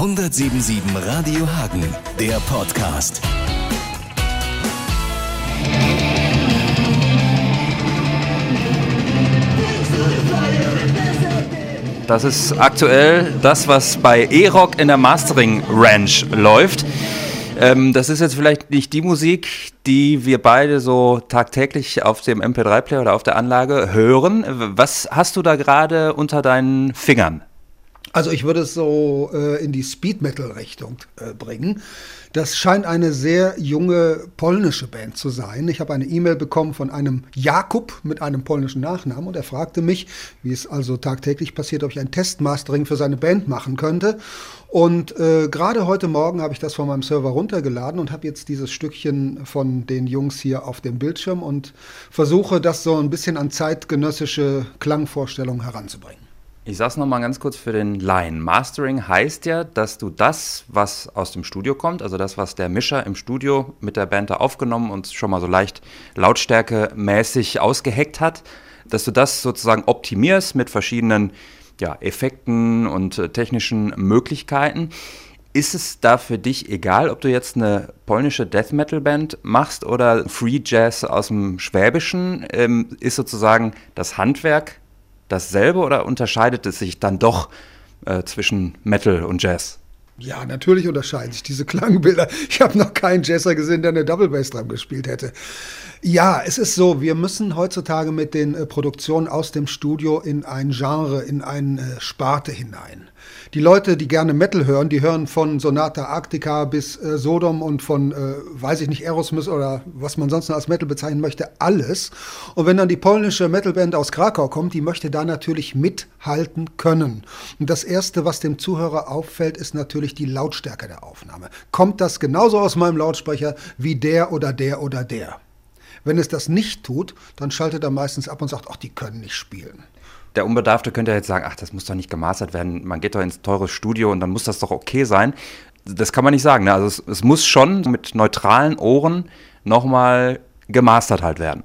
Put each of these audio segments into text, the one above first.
177 Radio Hagen, der Podcast. Das ist aktuell das, was bei E-Rock in der Mastering Ranch läuft. Ähm, das ist jetzt vielleicht nicht die Musik, die wir beide so tagtäglich auf dem MP3-Player oder auf der Anlage hören. Was hast du da gerade unter deinen Fingern? Also ich würde es so äh, in die Speed Metal Richtung äh, bringen. Das scheint eine sehr junge polnische Band zu sein. Ich habe eine E-Mail bekommen von einem Jakub mit einem polnischen Nachnamen und er fragte mich, wie es also tagtäglich passiert, ob ich ein Testmastering für seine Band machen könnte. Und äh, gerade heute Morgen habe ich das von meinem Server runtergeladen und habe jetzt dieses Stückchen von den Jungs hier auf dem Bildschirm und versuche das so ein bisschen an zeitgenössische Klangvorstellungen heranzubringen. Ich sag's nochmal ganz kurz für den Line. Mastering heißt ja, dass du das, was aus dem Studio kommt, also das, was der Mischer im Studio mit der Band da aufgenommen und schon mal so leicht lautstärkemäßig ausgeheckt hat, dass du das sozusagen optimierst mit verschiedenen ja, Effekten und äh, technischen Möglichkeiten. Ist es da für dich egal, ob du jetzt eine polnische Death Metal Band machst oder Free Jazz aus dem Schwäbischen? Ähm, ist sozusagen das Handwerk dasselbe oder unterscheidet es sich dann doch äh, zwischen Metal und Jazz? Ja, natürlich unterscheiden sich diese Klangbilder. Ich habe noch keinen Jazzer gesehen, der eine Double Bass Drum gespielt hätte. Ja, es ist so, wir müssen heutzutage mit den äh, Produktionen aus dem Studio in ein Genre, in eine äh, Sparte hinein. Die Leute, die gerne Metal hören, die hören von Sonata Arctica bis äh, Sodom und von, äh, weiß ich nicht, Aerosmith oder was man sonst noch als Metal bezeichnen möchte, alles. Und wenn dann die polnische Metalband aus Krakau kommt, die möchte da natürlich mithalten können. Und das Erste, was dem Zuhörer auffällt, ist natürlich die Lautstärke der Aufnahme. Kommt das genauso aus meinem Lautsprecher wie der oder der oder der? Wenn es das nicht tut, dann schaltet er meistens ab und sagt, ach, die können nicht spielen. Der Unbedarfte könnte jetzt sagen, ach, das muss doch nicht gemastert werden. Man geht doch ins teure Studio und dann muss das doch okay sein. Das kann man nicht sagen. Ne? Also es, es muss schon mit neutralen Ohren nochmal gemastert halt werden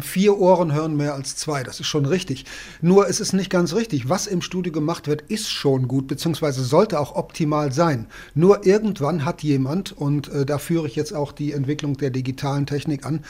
vier Ohren hören mehr als zwei. Das ist schon richtig. Nur es ist nicht ganz richtig. Was im Studio gemacht wird, ist schon gut, beziehungsweise sollte auch optimal sein. Nur irgendwann hat jemand, und äh, da führe ich jetzt auch die Entwicklung der digitalen Technik an,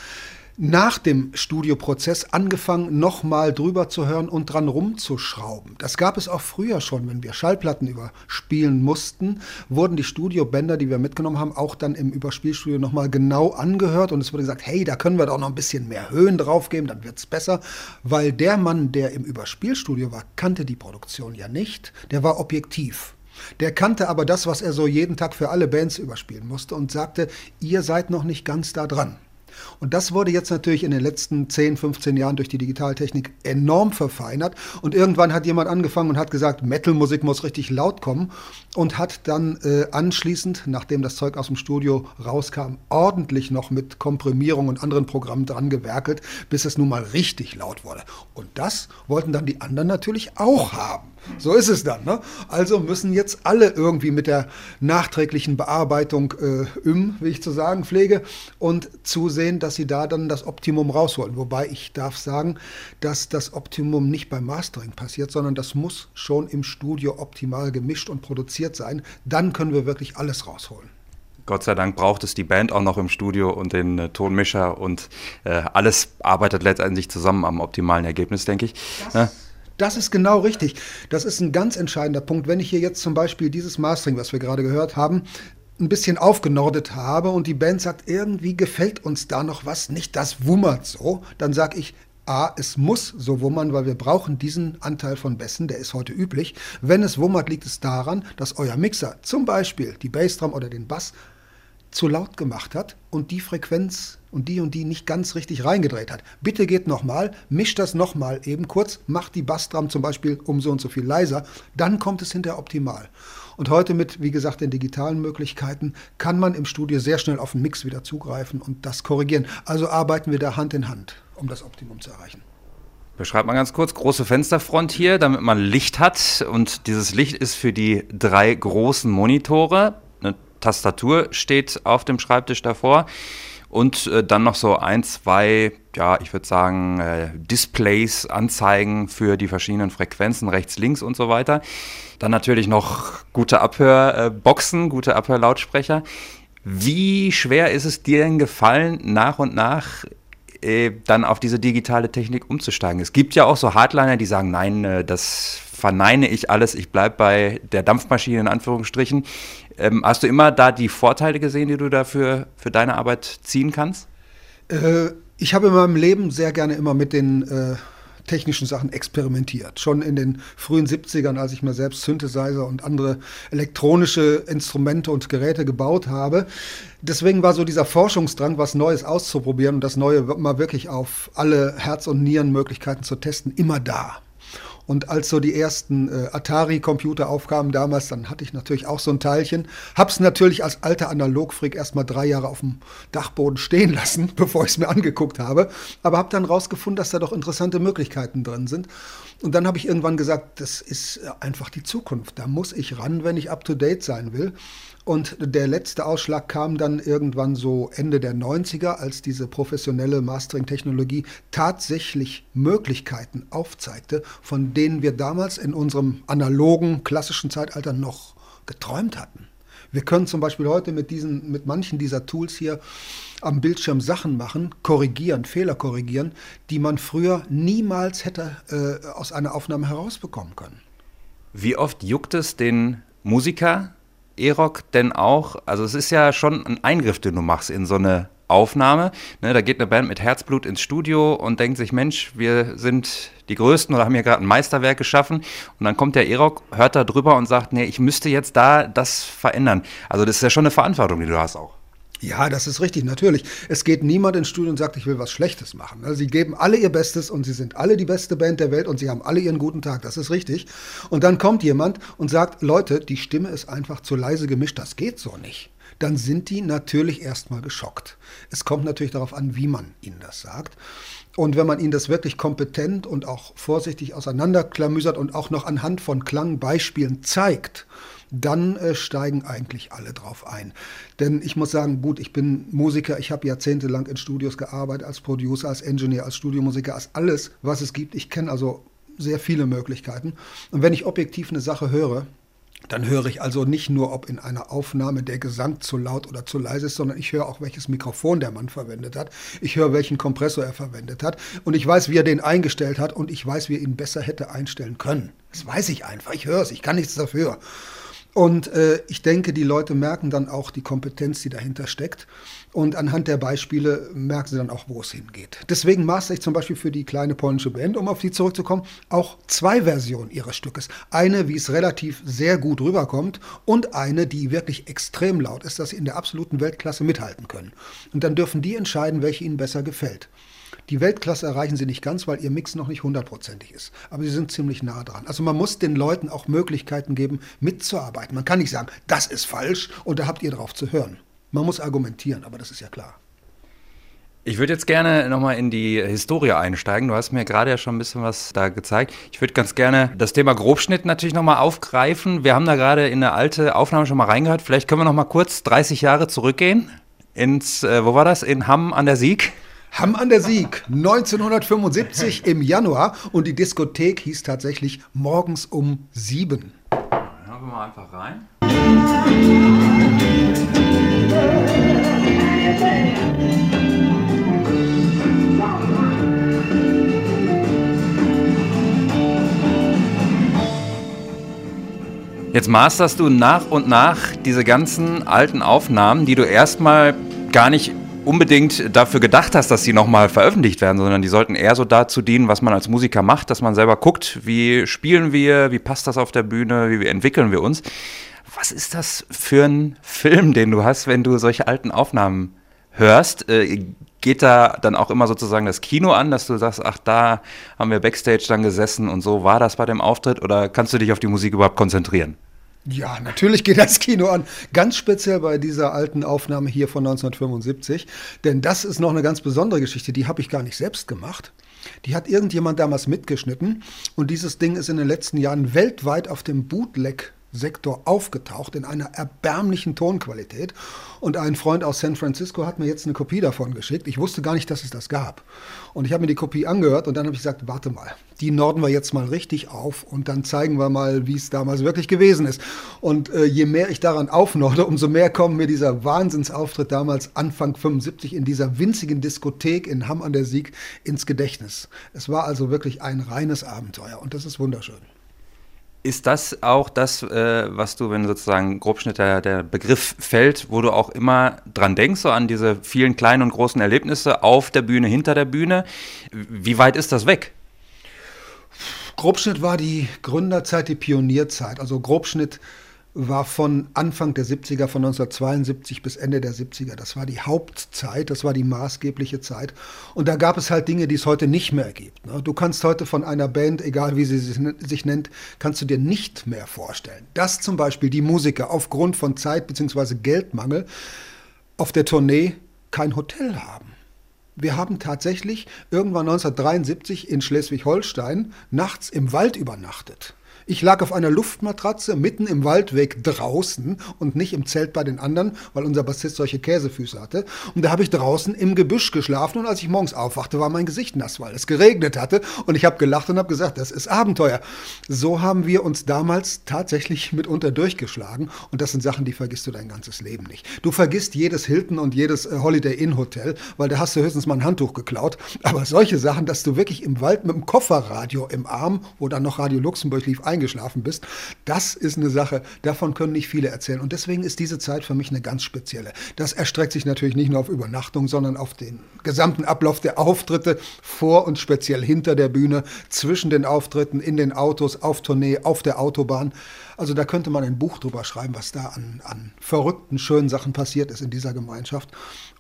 nach dem Studioprozess angefangen, nochmal drüber zu hören und dran rumzuschrauben. Das gab es auch früher schon, wenn wir Schallplatten überspielen mussten, wurden die Studiobänder, die wir mitgenommen haben, auch dann im Überspielstudio nochmal genau angehört und es wurde gesagt, hey, da können wir doch noch ein bisschen mehr Höhen draufgeben, dann wird es besser, weil der Mann, der im Überspielstudio war, kannte die Produktion ja nicht, der war objektiv. Der kannte aber das, was er so jeden Tag für alle Bands überspielen musste und sagte, ihr seid noch nicht ganz da dran. Und das wurde jetzt natürlich in den letzten 10, 15 Jahren durch die Digitaltechnik enorm verfeinert. Und irgendwann hat jemand angefangen und hat gesagt, Metalmusik muss richtig laut kommen und hat dann äh, anschließend, nachdem das Zeug aus dem Studio rauskam, ordentlich noch mit Komprimierung und anderen Programmen dran gewerkelt, bis es nun mal richtig laut wurde. Und das wollten dann die anderen natürlich auch haben. So ist es dann. Ne? Also müssen jetzt alle irgendwie mit der nachträglichen Bearbeitung äh, im, wie ich zu sagen pflege, und zusehen, dass sie da dann das Optimum rausholen. Wobei ich darf sagen, dass das Optimum nicht beim Mastering passiert, sondern das muss schon im Studio optimal gemischt und produziert sein. Dann können wir wirklich alles rausholen. Gott sei Dank braucht es die Band auch noch im Studio und den äh, Tonmischer und äh, alles arbeitet letztendlich zusammen am optimalen Ergebnis, denke ich. Das ne? Das ist genau richtig. Das ist ein ganz entscheidender Punkt. Wenn ich hier jetzt zum Beispiel dieses Mastering, was wir gerade gehört haben, ein bisschen aufgenordet habe und die Band sagt, irgendwie gefällt uns da noch was nicht, das wummert so, dann sage ich, A, es muss so wummern, weil wir brauchen diesen Anteil von Bässen, der ist heute üblich. Wenn es wummert, liegt es daran, dass euer Mixer zum Beispiel die Bassdrum oder den Bass zu laut gemacht hat und die Frequenz und die und die nicht ganz richtig reingedreht hat. Bitte geht nochmal, mischt das nochmal eben kurz, macht die Bassdrum zum Beispiel um so und so viel leiser, dann kommt es hinterher optimal. Und heute mit, wie gesagt, den digitalen Möglichkeiten kann man im Studio sehr schnell auf den Mix wieder zugreifen und das korrigieren. Also arbeiten wir da Hand in Hand, um das Optimum zu erreichen. Beschreibt mal ganz kurz, große Fensterfront hier, damit man Licht hat. Und dieses Licht ist für die drei großen Monitore. Eine Tastatur steht auf dem Schreibtisch davor. Und äh, dann noch so ein, zwei, ja, ich würde sagen, äh, Displays, Anzeigen für die verschiedenen Frequenzen, rechts, links und so weiter. Dann natürlich noch gute Abhörboxen, gute Abhörlautsprecher. Wie schwer ist es dir denn gefallen, nach und nach äh, dann auf diese digitale Technik umzusteigen? Es gibt ja auch so Hardliner, die sagen, nein, äh, das verneine ich alles, ich bleibe bei der Dampfmaschine in Anführungsstrichen. Ähm, hast du immer da die Vorteile gesehen, die du dafür für deine Arbeit ziehen kannst? Äh, ich habe in meinem Leben sehr gerne immer mit den äh, technischen Sachen experimentiert. Schon in den frühen 70ern, als ich mir selbst Synthesizer und andere elektronische Instrumente und Geräte gebaut habe. Deswegen war so dieser Forschungsdrang, was Neues auszuprobieren und das Neue mal wirklich auf alle Herz- und Nierenmöglichkeiten zu testen, immer da. Und als so die ersten äh, Atari-Computer aufkamen damals, dann hatte ich natürlich auch so ein Teilchen. Hab's natürlich als alter Analogfreak erstmal drei Jahre auf dem Dachboden stehen lassen, bevor ich es mir angeguckt habe. Aber habe dann rausgefunden, dass da doch interessante Möglichkeiten drin sind. Und dann habe ich irgendwann gesagt, das ist einfach die Zukunft. Da muss ich ran, wenn ich up-to-date sein will. Und der letzte Ausschlag kam dann irgendwann so Ende der 90er, als diese professionelle Mastering-Technologie tatsächlich Möglichkeiten aufzeigte, von denen wir damals in unserem analogen, klassischen Zeitalter noch geträumt hatten. Wir können zum Beispiel heute mit, diesen, mit manchen dieser Tools hier am Bildschirm Sachen machen, korrigieren, Fehler korrigieren, die man früher niemals hätte äh, aus einer Aufnahme herausbekommen können. Wie oft juckt es den Musiker, E-Rock denn auch, also es ist ja schon ein Eingriff, den du machst in so eine Aufnahme. Ne, da geht eine Band mit Herzblut ins Studio und denkt sich, Mensch, wir sind die Größten oder haben hier gerade ein Meisterwerk geschaffen. Und dann kommt der E-Rock, hört da drüber und sagt, nee, ich müsste jetzt da das verändern. Also das ist ja schon eine Verantwortung, die du hast auch. Ja, das ist richtig, natürlich. Es geht niemand ins Studio und sagt, ich will was Schlechtes machen. Also sie geben alle ihr Bestes und sie sind alle die beste Band der Welt und sie haben alle ihren guten Tag. Das ist richtig. Und dann kommt jemand und sagt, Leute, die Stimme ist einfach zu leise gemischt, das geht so nicht. Dann sind die natürlich erstmal geschockt. Es kommt natürlich darauf an, wie man ihnen das sagt. Und wenn man ihnen das wirklich kompetent und auch vorsichtig auseinanderklamüsert und auch noch anhand von Klangbeispielen zeigt, dann äh, steigen eigentlich alle drauf ein. Denn ich muss sagen, gut, ich bin Musiker, ich habe jahrzehntelang in Studios gearbeitet, als Producer, als Engineer, als Studiomusiker, als alles, was es gibt. Ich kenne also sehr viele Möglichkeiten. Und wenn ich objektiv eine Sache höre, dann höre ich also nicht nur, ob in einer Aufnahme der Gesang zu laut oder zu leise ist, sondern ich höre auch, welches Mikrofon der Mann verwendet hat. Ich höre, welchen Kompressor er verwendet hat. Und ich weiß, wie er den eingestellt hat und ich weiß, wie er ihn besser hätte einstellen können. Das weiß ich einfach. Ich höre es. Ich kann nichts dafür. Und äh, ich denke, die Leute merken dann auch die Kompetenz, die dahinter steckt. Und anhand der Beispiele merken sie dann auch, wo es hingeht. Deswegen maße ich zum Beispiel für die kleine polnische Band, um auf die zurückzukommen, auch zwei Versionen ihres Stückes. Eine, wie es relativ sehr gut rüberkommt und eine, die wirklich extrem laut ist, dass sie in der absoluten Weltklasse mithalten können. Und dann dürfen die entscheiden, welche ihnen besser gefällt. Die Weltklasse erreichen sie nicht ganz, weil ihr Mix noch nicht hundertprozentig ist. Aber sie sind ziemlich nah dran. Also man muss den Leuten auch Möglichkeiten geben, mitzuarbeiten. Man kann nicht sagen, das ist falsch und da habt ihr drauf zu hören. Man muss argumentieren, aber das ist ja klar. Ich würde jetzt gerne nochmal in die Historie einsteigen. Du hast mir gerade ja schon ein bisschen was da gezeigt. Ich würde ganz gerne das Thema Grobschnitt natürlich nochmal aufgreifen. Wir haben da gerade in eine alte Aufnahme schon mal reingehört. Vielleicht können wir nochmal kurz 30 Jahre zurückgehen ins, äh, wo war das? In Hamm an der Sieg. Hamm an der Sieg, 1975 im Januar und die Diskothek hieß tatsächlich morgens um sieben. Hören wir mal einfach rein. Jetzt masterst du nach und nach diese ganzen alten Aufnahmen, die du erstmal gar nicht unbedingt dafür gedacht hast, dass sie nochmal veröffentlicht werden, sondern die sollten eher so dazu dienen, was man als Musiker macht, dass man selber guckt, wie spielen wir, wie passt das auf der Bühne, wie entwickeln wir uns. Was ist das für ein Film, den du hast, wenn du solche alten Aufnahmen hörst? Äh, geht da dann auch immer sozusagen das Kino an, dass du sagst, ach, da haben wir Backstage dann gesessen und so war das bei dem Auftritt? Oder kannst du dich auf die Musik überhaupt konzentrieren? Ja, natürlich geht das Kino an. Ganz speziell bei dieser alten Aufnahme hier von 1975. Denn das ist noch eine ganz besondere Geschichte. Die habe ich gar nicht selbst gemacht. Die hat irgendjemand damals mitgeschnitten. Und dieses Ding ist in den letzten Jahren weltweit auf dem Bootleg Sektor aufgetaucht in einer erbärmlichen Tonqualität. Und ein Freund aus San Francisco hat mir jetzt eine Kopie davon geschickt. Ich wusste gar nicht, dass es das gab. Und ich habe mir die Kopie angehört und dann habe ich gesagt, warte mal, die norden wir jetzt mal richtig auf und dann zeigen wir mal, wie es damals wirklich gewesen ist. Und äh, je mehr ich daran aufnorde, umso mehr kommt mir dieser Wahnsinnsauftritt damals Anfang 75 in dieser winzigen Diskothek in Hamm an der Sieg ins Gedächtnis. Es war also wirklich ein reines Abenteuer und das ist wunderschön. Ist das auch das, äh, was du, wenn sozusagen Grobschnitt der, der, Begriff fällt, wo du auch immer dran denkst, so an diese vielen kleinen und großen Erlebnisse auf der Bühne, hinter der Bühne? Wie weit ist das weg? Grobschnitt war die Gründerzeit, die Pionierzeit. Also Grobschnitt war von Anfang der 70er, von 1972 bis Ende der 70er. Das war die Hauptzeit, das war die maßgebliche Zeit. Und da gab es halt Dinge, die es heute nicht mehr gibt. Ne? Du kannst heute von einer Band, egal wie sie sich nennt, kannst du dir nicht mehr vorstellen, dass zum Beispiel die Musiker aufgrund von Zeit bzw. Geldmangel auf der Tournee kein Hotel haben. Wir haben tatsächlich irgendwann 1973 in Schleswig-Holstein nachts im Wald übernachtet. Ich lag auf einer Luftmatratze mitten im Waldweg draußen und nicht im Zelt bei den anderen, weil unser Bassist solche Käsefüße hatte. Und da habe ich draußen im Gebüsch geschlafen und als ich morgens aufwachte, war mein Gesicht nass, weil es geregnet hatte. Und ich habe gelacht und habe gesagt, das ist Abenteuer. So haben wir uns damals tatsächlich mitunter durchgeschlagen. Und das sind Sachen, die vergisst du dein ganzes Leben nicht. Du vergisst jedes Hilton und jedes äh, Holiday Inn Hotel, weil da hast du höchstens mal ein Handtuch geklaut. Aber solche Sachen, dass du wirklich im Wald mit dem Kofferradio im Arm, wo dann noch Radio Luxemburg lief, eingeschlafen bist. Das ist eine Sache, davon können nicht viele erzählen. Und deswegen ist diese Zeit für mich eine ganz spezielle. Das erstreckt sich natürlich nicht nur auf Übernachtung, sondern auf den gesamten Ablauf der Auftritte vor und speziell hinter der Bühne, zwischen den Auftritten, in den Autos, auf Tournee, auf der Autobahn. Also da könnte man ein Buch drüber schreiben, was da an, an verrückten, schönen Sachen passiert ist in dieser Gemeinschaft.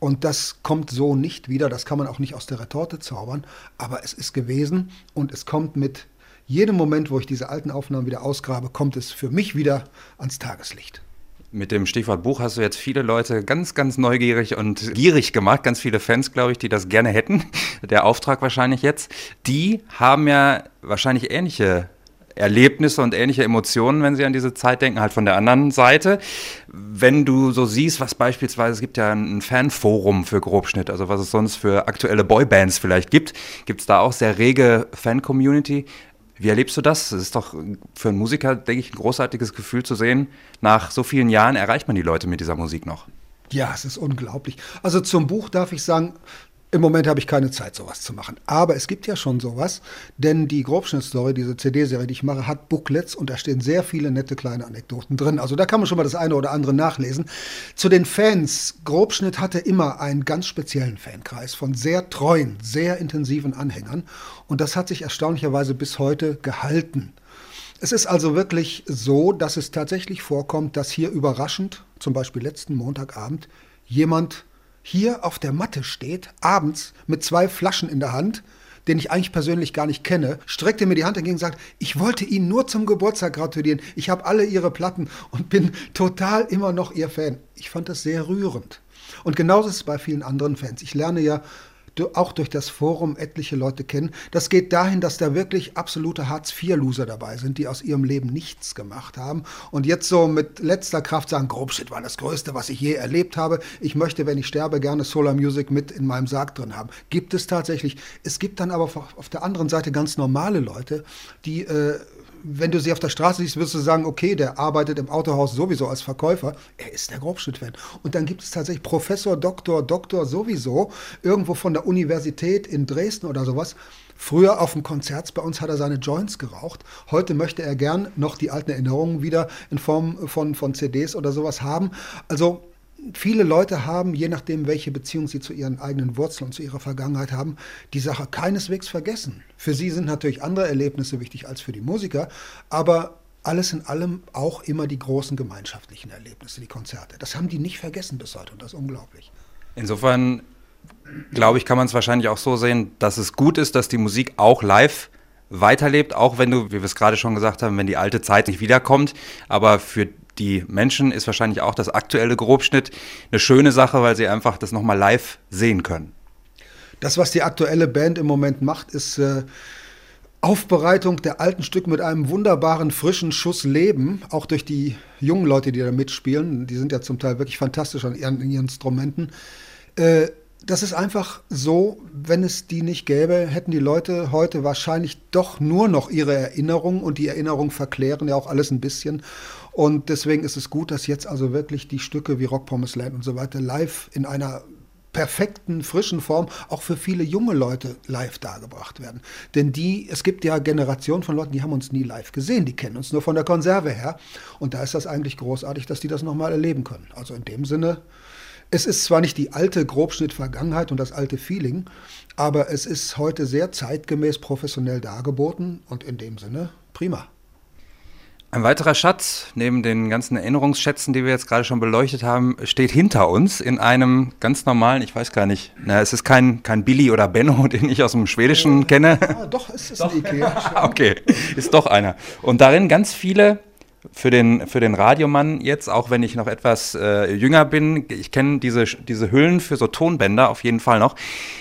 Und das kommt so nicht wieder, das kann man auch nicht aus der Retorte zaubern, aber es ist gewesen und es kommt mit jedem Moment, wo ich diese alten Aufnahmen wieder ausgrabe, kommt es für mich wieder ans Tageslicht. Mit dem Stichwort Buch hast du jetzt viele Leute ganz, ganz neugierig und gierig gemacht. Ganz viele Fans, glaube ich, die das gerne hätten. Der Auftrag wahrscheinlich jetzt. Die haben ja wahrscheinlich ähnliche Erlebnisse und ähnliche Emotionen, wenn sie an diese Zeit denken, halt von der anderen Seite. Wenn du so siehst, was beispielsweise, es gibt ja ein Fanforum für Grobschnitt, also was es sonst für aktuelle Boybands vielleicht gibt, gibt es da auch sehr rege Fan-Community. Wie erlebst du das? Es ist doch für einen Musiker, denke ich, ein großartiges Gefühl zu sehen, nach so vielen Jahren erreicht man die Leute mit dieser Musik noch. Ja, es ist unglaublich. Also zum Buch darf ich sagen, im Moment habe ich keine Zeit, sowas zu machen. Aber es gibt ja schon sowas, denn die Grobschnitt-Story, diese CD-Serie, die ich mache, hat Booklets und da stehen sehr viele nette kleine Anekdoten drin. Also da kann man schon mal das eine oder andere nachlesen. Zu den Fans. Grobschnitt hatte immer einen ganz speziellen Fankreis von sehr treuen, sehr intensiven Anhängern und das hat sich erstaunlicherweise bis heute gehalten. Es ist also wirklich so, dass es tatsächlich vorkommt, dass hier überraschend, zum Beispiel letzten Montagabend, jemand hier auf der Matte steht, abends mit zwei Flaschen in der Hand, den ich eigentlich persönlich gar nicht kenne, streckte mir die Hand entgegen und sagt, ich wollte Ihnen nur zum Geburtstag gratulieren. Ich habe alle Ihre Platten und bin total immer noch Ihr Fan. Ich fand das sehr rührend. Und genauso ist es bei vielen anderen Fans. Ich lerne ja auch durch das Forum etliche Leute kennen. Das geht dahin, dass da wirklich absolute Hartz-IV-Loser dabei sind, die aus ihrem Leben nichts gemacht haben und jetzt so mit letzter Kraft sagen, Grobshit war das Größte, was ich je erlebt habe. Ich möchte, wenn ich sterbe, gerne Solar Music mit in meinem Sarg drin haben. Gibt es tatsächlich. Es gibt dann aber auf der anderen Seite ganz normale Leute, die äh, wenn du sie auf der Straße siehst, wirst du sagen, okay, der arbeitet im Autohaus sowieso als Verkäufer. Er ist der Grobschnitt-Fan. Und dann gibt es tatsächlich Professor, Doktor, Doktor sowieso, irgendwo von der Universität in Dresden oder sowas. Früher auf dem Konzert bei uns hat er seine Joints geraucht. Heute möchte er gern noch die alten Erinnerungen wieder in Form von, von CDs oder sowas haben. Also viele Leute haben, je nachdem, welche Beziehung sie zu ihren eigenen Wurzeln und zu ihrer Vergangenheit haben, die Sache keineswegs vergessen. Für sie sind natürlich andere Erlebnisse wichtig als für die Musiker, aber alles in allem auch immer die großen gemeinschaftlichen Erlebnisse, die Konzerte. Das haben die nicht vergessen bis heute und das ist unglaublich. Insofern, glaube ich, kann man es wahrscheinlich auch so sehen, dass es gut ist, dass die Musik auch live weiterlebt, auch wenn du, wie wir es gerade schon gesagt haben, wenn die alte Zeit nicht wiederkommt. Aber für die Menschen ist wahrscheinlich auch das aktuelle Grobschnitt eine schöne Sache, weil sie einfach das nochmal live sehen können. Das, was die aktuelle Band im Moment macht, ist äh, Aufbereitung der alten Stücke mit einem wunderbaren frischen Schuss Leben, auch durch die jungen Leute, die da mitspielen. Die sind ja zum Teil wirklich fantastisch an ihren, ihren Instrumenten. Äh, das ist einfach so, wenn es die nicht gäbe, hätten die Leute heute wahrscheinlich doch nur noch ihre Erinnerung und die Erinnerung verklären ja auch alles ein bisschen. Und deswegen ist es gut, dass jetzt also wirklich die Stücke wie Rock Promised Land und so weiter live in einer perfekten, frischen Form auch für viele junge Leute live dargebracht werden. Denn die, es gibt ja Generationen von Leuten, die haben uns nie live gesehen, die kennen uns nur von der Konserve her. Und da ist das eigentlich großartig, dass die das nochmal erleben können. Also in dem Sinne, es ist zwar nicht die alte Grobschnitt-Vergangenheit und das alte Feeling, aber es ist heute sehr zeitgemäß professionell dargeboten und in dem Sinne prima. Ein weiterer Schatz, neben den ganzen Erinnerungsschätzen, die wir jetzt gerade schon beleuchtet haben, steht hinter uns in einem ganz normalen, ich weiß gar nicht, na, es ist kein, kein Billy oder Benno, den ich aus dem Schwedischen äh, kenne. Ah, doch, es ist doch. ein Ikea. okay, ist doch einer. Und darin ganz viele für den, für den Radiomann jetzt, auch wenn ich noch etwas äh, jünger bin, ich kenne diese, diese Hüllen für so Tonbänder auf jeden Fall noch.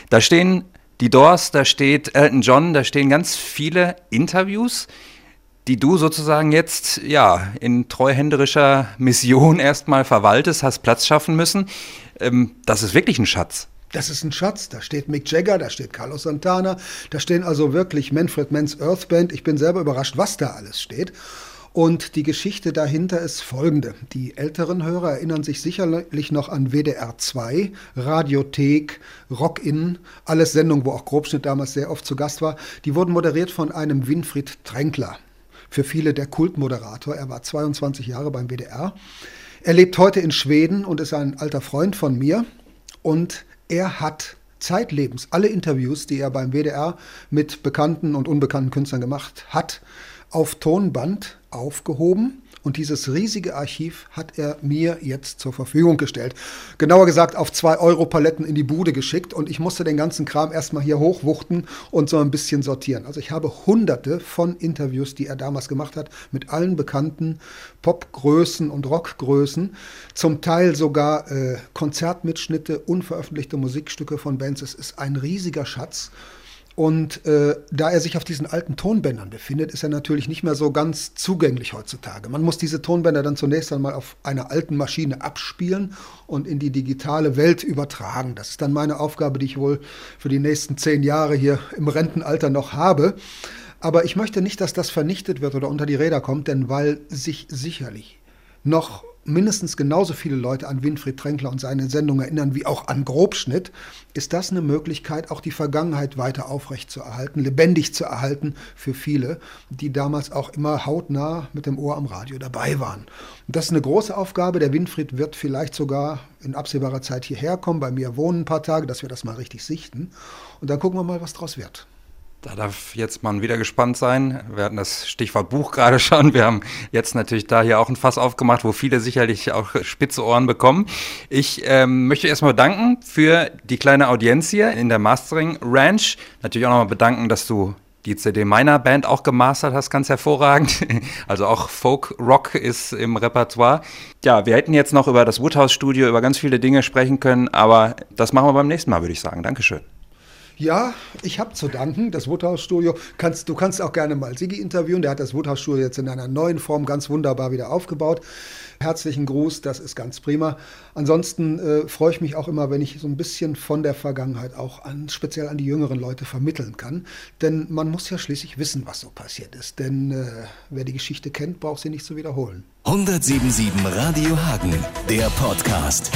Da stehen die Doors, da steht Elton John, da stehen ganz viele Interviews die du sozusagen jetzt ja in treuhänderischer Mission erstmal verwaltest, hast Platz schaffen müssen. Ähm, das ist wirklich ein Schatz. Das ist ein Schatz. Da steht Mick Jagger, da steht Carlos Santana, da stehen also wirklich Manfred Mann's Earth Band. Ich bin selber überrascht, was da alles steht. Und die Geschichte dahinter ist folgende. Die älteren Hörer erinnern sich sicherlich noch an WDR 2, Radiothek, Rock-In, alles Sendungen, wo auch Grobschnitt damals sehr oft zu Gast war. Die wurden moderiert von einem Winfried Tränkler für viele der Kultmoderator. Er war 22 Jahre beim WDR. Er lebt heute in Schweden und ist ein alter Freund von mir. Und er hat zeitlebens alle Interviews, die er beim WDR mit bekannten und unbekannten Künstlern gemacht hat, auf Tonband aufgehoben und dieses riesige Archiv hat er mir jetzt zur Verfügung gestellt. Genauer gesagt auf zwei Euro Paletten in die Bude geschickt und ich musste den ganzen Kram erstmal hier hochwuchten und so ein bisschen sortieren. Also ich habe hunderte von Interviews, die er damals gemacht hat, mit allen bekannten Popgrößen und Rockgrößen. Zum Teil sogar äh, Konzertmitschnitte, unveröffentlichte Musikstücke von Bands. Es ist ein riesiger Schatz. Und äh, da er sich auf diesen alten Tonbändern befindet, ist er natürlich nicht mehr so ganz zugänglich heutzutage. Man muss diese Tonbänder dann zunächst einmal auf einer alten Maschine abspielen und in die digitale Welt übertragen. Das ist dann meine Aufgabe, die ich wohl für die nächsten zehn Jahre hier im Rentenalter noch habe. Aber ich möchte nicht, dass das vernichtet wird oder unter die Räder kommt, denn weil sich sicherlich noch mindestens genauso viele Leute an Winfried Tränkler und seine Sendung erinnern wie auch an Grobschnitt, ist das eine Möglichkeit, auch die Vergangenheit weiter aufrechtzuerhalten, lebendig zu erhalten für viele, die damals auch immer hautnah mit dem Ohr am Radio dabei waren. Und das ist eine große Aufgabe. Der Winfried wird vielleicht sogar in absehbarer Zeit hierher kommen, bei mir wohnen ein paar Tage, dass wir das mal richtig sichten. Und dann gucken wir mal, was draus wird. Da darf jetzt man wieder gespannt sein. Wir hatten das Stichwort Buch gerade schon. Wir haben jetzt natürlich da hier auch ein Fass aufgemacht, wo viele sicherlich auch spitze Ohren bekommen. Ich ähm, möchte erstmal bedanken für die kleine Audienz hier in der Mastering Ranch. Natürlich auch nochmal bedanken, dass du die CD meiner Band auch gemastert hast, ganz hervorragend. Also auch Folk Rock ist im Repertoire. Ja, wir hätten jetzt noch über das Woodhouse Studio, über ganz viele Dinge sprechen können, aber das machen wir beim nächsten Mal, würde ich sagen. Dankeschön. Ja, ich habe zu danken. Das Woodhouse-Studio, kannst, du kannst auch gerne mal Sigi interviewen. Der hat das Woodhouse-Studio jetzt in einer neuen Form ganz wunderbar wieder aufgebaut. Herzlichen Gruß, das ist ganz prima. Ansonsten äh, freue ich mich auch immer, wenn ich so ein bisschen von der Vergangenheit auch an, speziell an die jüngeren Leute vermitteln kann. Denn man muss ja schließlich wissen, was so passiert ist. Denn äh, wer die Geschichte kennt, braucht sie nicht zu wiederholen. 1077 Radio Hagen, der Podcast.